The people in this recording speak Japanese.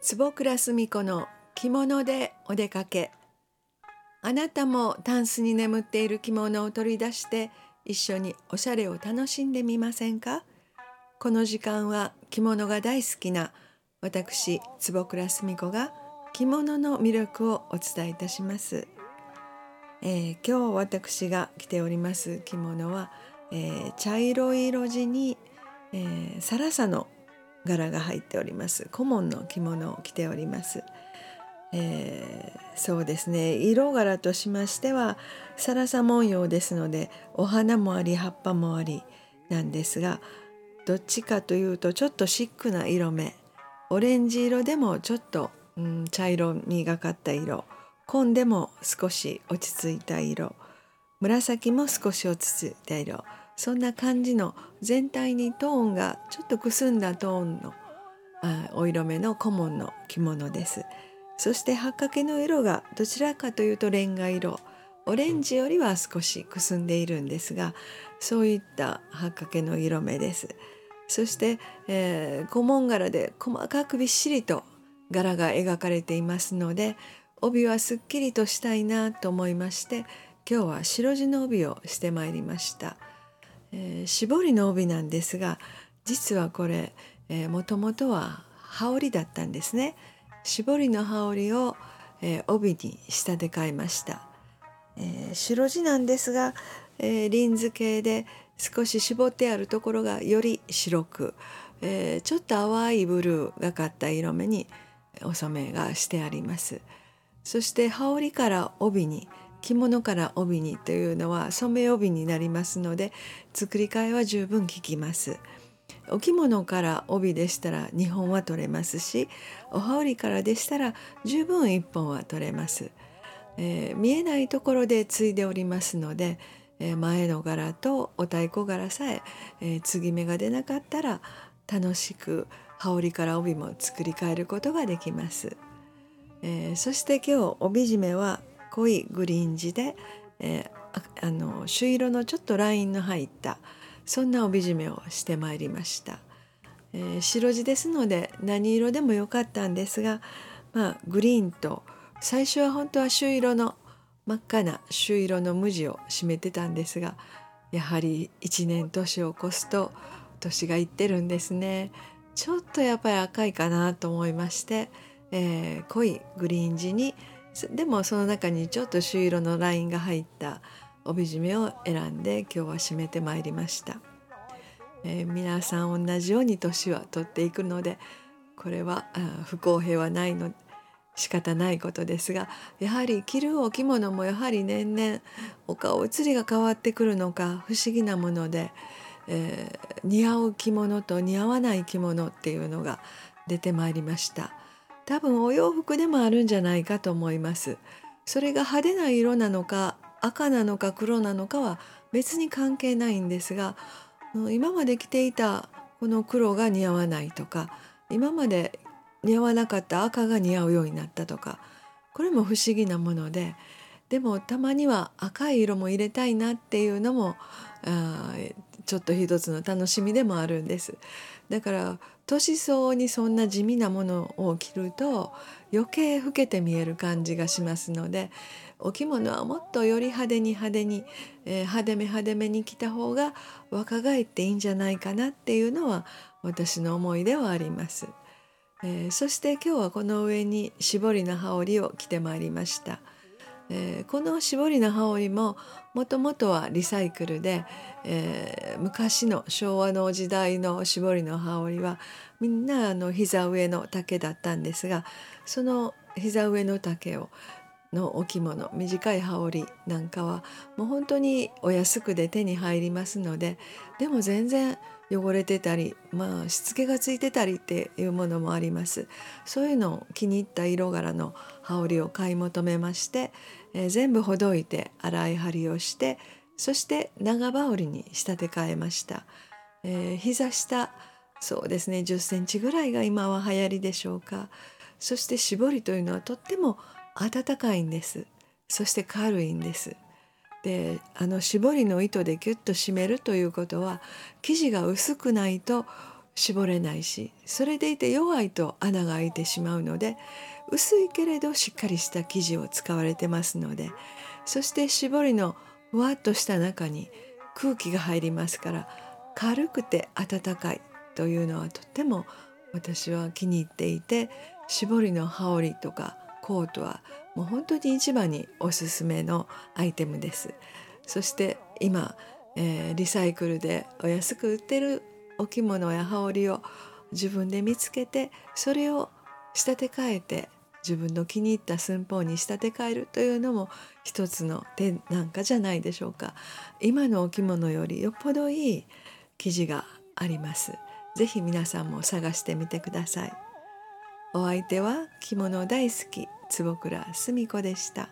坪倉澄子の着物でお出かけ。あなたもタンスに眠っている着物を取り出して一緒におしゃれを楽しんでみませんか？この時間は着物が大好きな私坪倉澄子が着物の魅力をお伝えいたします、えー、今日私が着ております着物は、えー、茶色い色地に、えー、サラサの柄が入っております。顧問の着物を着ております、えー、そうですね。色柄としましてはサラサ文様ですのでお花もあり葉っぱもありなんですがどっちかというとちょっとシックな色目オレンジ色でもちょっと、うん、茶色みがかった色紺でも少し落ち着いた色紫も少し落ち着いた色そんな感じの全体にトーンがちょっとくすんだトーンのあお色目の顧問の着物です。そして八掛の色がどちらかというとレンガ色。オレンジよりは少しくすんでいるんですがそういった八掛の色目です。そして、えー、古文柄で細かくびっしりと柄が描かれていますので帯はすっきりとしたいなと思いまして今日は白地の帯をしてまいりました。えー、絞りの帯なんですが実はこれもともとは羽織だったんですね。絞りの羽織を、えー、帯に仕立て替えました、えー、白地なんですが、えー、リンズ系で少し絞ってあるところがより白く、えー、ちょっと淡いブルーがかった色目にお染めがしてあります。そして羽織から帯に着物から帯にというのは染め帯になりますので作り替えは十分効きます。お着物から帯でしたら2本は取れますしお羽織からでしたら十分1本は取れます、えー、見えないところで継いでおりますので、えー、前の柄とお太鼓柄さええー、継ぎ目が出なかったら楽しく羽織から帯も作り変えることができます、えそして今日帯締めは濃いグリーン地で、えー、あの朱色のちょっとラインの入ったそんな帯締めをしてまいりました、えー、白地ですので何色でもよかったんですがまあグリーンと最初は本当は朱色の真っ赤な朱色の無地を締めてたんですがやはり一年年を越すと年がいってるんですね。ちょっとやっぱり赤いかなと思いまして、えー、濃いグリーン地にでもその中にちょっと朱色のラインが入った帯締めを選んで今日は締めてまいりました、えー、皆さん同じように年は取っていくのでこれは不公平はないの仕方ないことですがやはり着るお着物もやはり年々お顔写りが変わってくるのか不思議なもので、えー、似合う着物と似合わない着物っていうのが出てまいりました。多分お洋服でもあるんじゃないかと思いますそれが派手な色なのか赤なのか黒なのかは別に関係ないんですが今まで着ていたこの黒が似合わないとか今まで似合わなかった赤が似合うようになったとかこれも不思議なものででもたまには赤い色も入れたいなっていうのもあちょっと一つの楽しみでもあるんです。だから年相応にそんな地味なものを着ると余計老けて見える感じがしますのでお着物はもっとより派手に派手に、えー、派手め派手めに着た方が若返っていいんじゃないかなっていうのは私の思いではあります。えー、そして今日はこの上に絞りの羽織を着てまいりました。えー、この絞りの羽織ももともとはリサイクルで、えー、昔の昭和の時代の絞りの羽織はみんなあの膝上の丈だったんですがその膝上の丈をの置物短い羽織なんかはもう本当にお安くで手に入りますのででも全然汚れてたりまあしつけがついてたりっていうものもあります。そういうのを気に入った色柄の羽織を買い求めまして、えー、全部ほどいて洗い張りをしてそして長羽織に仕立て替えました、えー、膝下そうですね10センチぐらいが今は流行りでしょうか。そして絞りというのはとっても暖かいんです。そして軽いんです。であの絞りの糸でギュッと締めるということは生地が薄くないと絞れないしそれでいて弱いと穴が開いてしまうので薄いけれどしっかりした生地を使われてますのでそして絞りのふわっとした中に空気が入りますから軽くて暖かいというのはとっても私は気に入っていて絞りの羽織とかコートはもう本当に一番におすすめのアイテムです。そして今、えー、リサイクルでお安く売ってるお着物や羽織を自分で見つけてそれを仕立て替えて自分の気に入った寸法に仕立て替えるというのも一つの手なんかじゃないでしょうか。今のお着物よりよっぽどいい生地があります。ぜひ皆さんも探してみてください。お相手は着物大好き坪倉澄子でした。